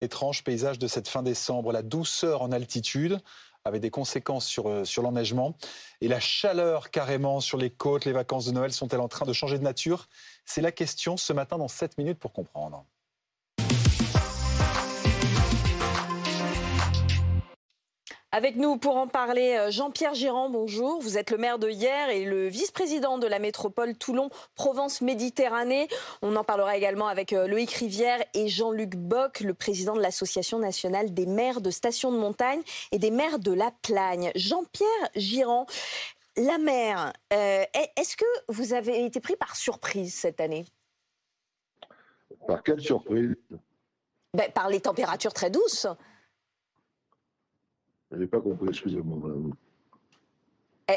Étrange paysage de cette fin décembre, la douceur en altitude avec des conséquences sur, euh, sur l'enneigement et la chaleur carrément sur les côtes. Les vacances de Noël sont-elles en train de changer de nature? C'est la question ce matin dans 7 minutes pour comprendre. Avec nous pour en parler, euh, Jean-Pierre Girand, bonjour. Vous êtes le maire de hier et le vice-président de la métropole Toulon-Provence-Méditerranée. On en parlera également avec euh, Loïc Rivière et Jean-Luc Bock, le président de l'Association nationale des maires de stations de montagne et des maires de la Plagne. Jean-Pierre Girand, la mer, euh, est-ce que vous avez été pris par surprise cette année? Par quelle surprise? Ben, Par les températures très douces. Je n'ai pas compris, excusez-moi.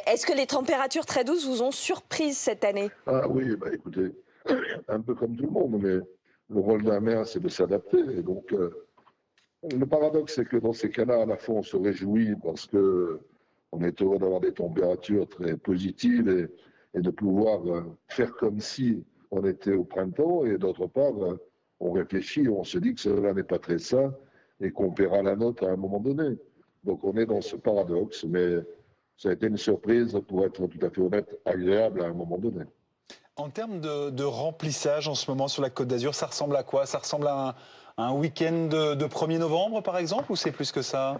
Est-ce que les températures très douces vous ont surprise cette année? Ah oui, bah écoutez, un peu comme tout le monde, mais le rôle d'un maire, c'est de s'adapter. donc, euh, le paradoxe, c'est que dans ces cas-là, à la fois, on se réjouit parce que on est heureux d'avoir des températures très positives et, de pouvoir euh, faire comme si on était au printemps, et d'autre part, euh, on réfléchit, on se dit que cela n'est pas très sain et qu'on paiera la note à un moment donné. Donc on est dans ce paradoxe, mais ça a été une surprise, pour être tout à fait honnête, agréable à un moment donné. En termes de, remplissage en ce moment sur la Côte d'Azur, ça ressemble à quoi? Ça ressemble à un, week-end de, 1er novembre, par exemple, ou c'est plus que ça?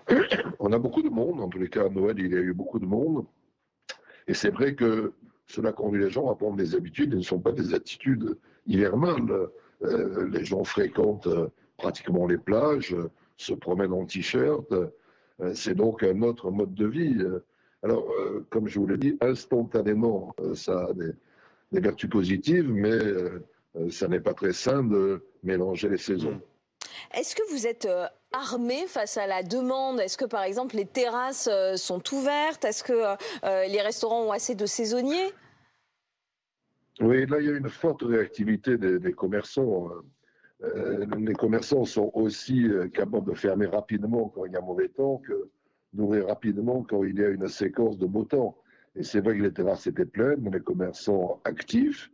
On a beaucoup de monde. En tous les cas, à Noël, il y a eu beaucoup de monde. Et c'est vrai que cela conduit les gens à prendre des habitudes. Elles ne sont pas des attitudes hivernales. Euh, les gens fréquentent euh, pratiquement les plages, se promènent en t-shirt, c'est donc un autre mode de vie. Euh, alors, euh, comme je vous l'ai dit, instantanément, ça a des, vertus positives, mais ça n'est pas très sain de mélanger les saisons. Est-ce que vous êtes armé face à la demande? Est-ce que, par exemple, les terrasses sont ouvertes? Est-ce que les restaurants ont assez de saisonniers? Oui, là, il y a une forte réactivité des commerçants. Euh, les commerçants sont aussi euh, capables de fermer rapidement quand il y a mauvais temps que d'ouvrir rapidement quand il y a une séquence de beau temps. Et c'est vrai que les terrasses étaient pleines, les commerçants actifs,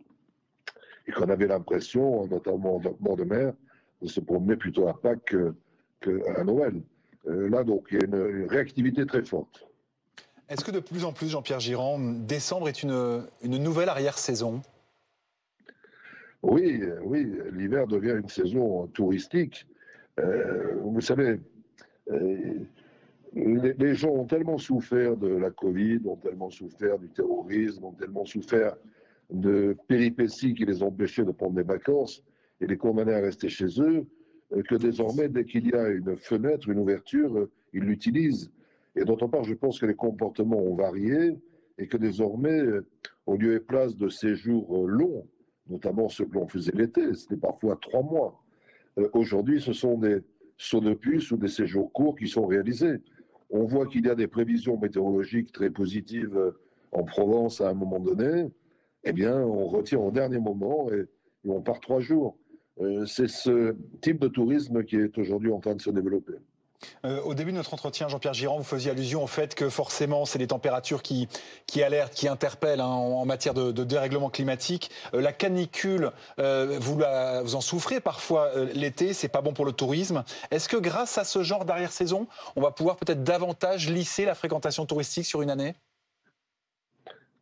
et qu'on avait l'impression, notamment dans bord de mer, de se promener plutôt à Pâques qu'à Noël. Euh, là, donc, il y a une, réactivité très forte. Est-ce que de plus en plus, Jean-Pierre Girand, décembre est une nouvelle arrière-saison? Oui, oui, l'hiver devient une saison touristique. Euh, vous savez, euh, les, gens ont tellement souffert de la Covid, ont tellement souffert du terrorisme, ont tellement souffert de péripéties qui les empêchaient de prendre des vacances et les condamnaient à rester chez eux, euh, que désormais, dès qu'il y a une fenêtre, une ouverture, ils l'utilisent. Et d'autre part, je pense que les comportements ont varié et que désormais, au lieu et place de séjours longs, notamment ceux que l'on faisait l'été, c'était parfois trois mois. Euh, aujourd'hui, ce sont des sauts de puce ou des séjours courts qui sont réalisés. On voit qu'il y a des prévisions météorologiques très positives euh, en Provence à un moment donné. Eh bien, on retire au dernier moment et, on part trois jours. Euh, c'est ce type de tourisme qui est aujourd'hui en train de se développer. Euh, au début de notre entretien, Jean-Pierre Girand, vous faisiez allusion au fait que forcément, c'est les températures qui, alertent, qui interpellent hein, en, matière de, dérèglement climatique. Euh, la canicule, euh, vous, vous, en souffrez parfois l'été, c'est pas bon pour le tourisme. Est-ce que grâce à ce genre d'arrière-saison, on va pouvoir peut-être davantage lisser la fréquentation touristique sur une année?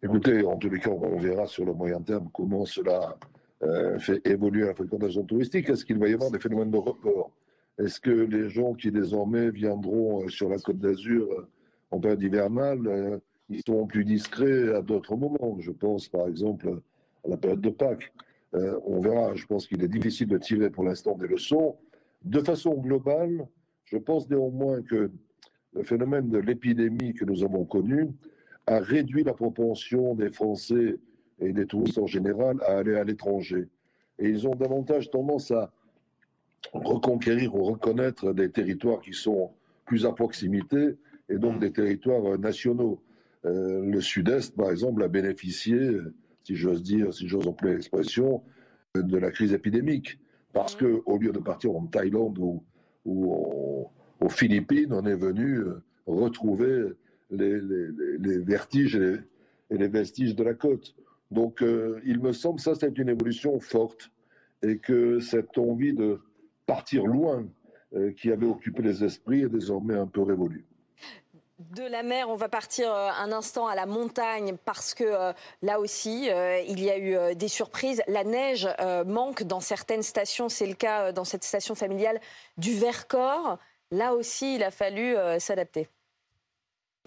Écoutez, en tous les cas, on verra sur le moyen terme comment cela fait évoluer la fréquentation touristique. Est-ce qu'il va y avoir des phénomènes de report? Est-ce que les gens qui désormais viendront euh, sur la Côte d'Azur euh, en période hivernale, euh, ils seront plus discrets à d'autres moments? Je pense par exemple à la période de Pâques. on verra, je pense qu'il est difficile de tirer pour l'instant des leçons. De façon globale, je pense néanmoins que le phénomène de l'épidémie que nous avons connu a réduit la propension des Français et des touristes en général à aller à l'étranger. Et ils ont davantage tendance à reconquérir ou reconnaître des territoires qui sont plus à proximité et donc des territoires euh, nationaux. Euh, le Sud-Est, par exemple, a bénéficié, si j'ose dire, si j'ose employer l'expression, de la crise épidémique. Parce que au lieu de partir en Thaïlande ou, ou aux Philippines, on est venu euh, retrouver les, les, vertiges et les, vestiges de la côte. Donc, il me semble que ça, c'est une évolution forte et que cette envie de partir loin euh, qui avait occupé les esprits est désormais un peu révolue. De la mer, on va partir euh, un instant à la montagne parce que euh, là aussi, il y a eu des surprises. La neige manque dans certaines stations. C'est le cas dans cette station familiale du Vercors. Là aussi, il a fallu s'adapter.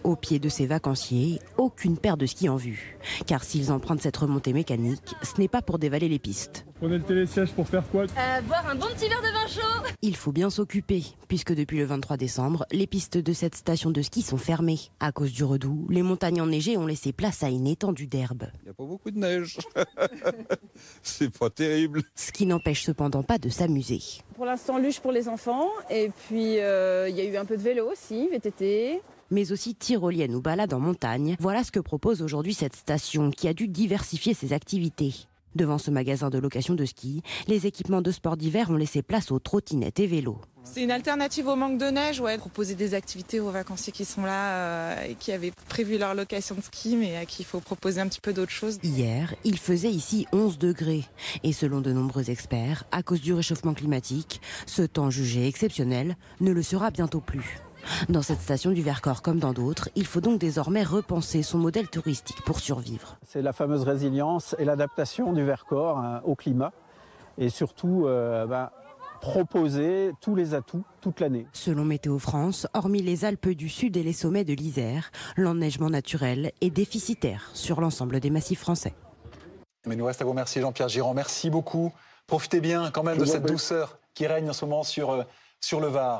Au pied de ces vacanciers, aucune paire de skis en vue. Car s'ils empruntent cette remontée mécanique, ce n'est pas pour dévaler les pistes. Prenez le télésiège pour faire quoi? Euh, Boire un bon petit verre de vin chaud Il faut bien s'occuper, puisque depuis le 23 décembre, les pistes de cette station de ski sont fermées. À cause du redout, les montagnes enneigées ont laissé place à une étendue d'herbe. Il n'y a pas beaucoup de neige. C'est pas terrible. Ce qui n'empêche cependant pas de s'amuser. Pour l'instant, luge pour les enfants, et puis euh, il y a eu un peu de vélo aussi, VTT mais aussi tyrolienne ou balade en montagne. Voilà ce que propose aujourd'hui cette station qui a dû diversifier ses activités. Devant ce magasin de location de ski, les équipements de sport d'hiver ont laissé place aux trottinettes et vélos. C'est une alternative au manque de neige, ouais. Proposer des activités aux vacanciers qui sont là euh, et qui avaient prévu leur location de ski, mais à qui il faut proposer un petit peu d'autres choses. Hier, il faisait ici 11 degrés. Et selon de nombreux experts, à cause du réchauffement climatique, ce temps jugé exceptionnel ne le sera bientôt plus. Dans cette station du Vercors comme dans d'autres, il faut donc désormais repenser son modèle touristique pour survivre. C'est la fameuse résilience et l'adaptation du Vercors hein, au climat et surtout euh, bah, proposer tous les atouts toute l'année. Selon Météo France, hormis les Alpes du Sud et les sommets de l'Isère, l'enneigement naturel est déficitaire sur l'ensemble des massifs français. Mais nous reste à vous remercier Jean-Pierre Girand. Merci beaucoup. Profitez bien quand même de cette douceur qui règne en ce moment sur, euh, sur le Var.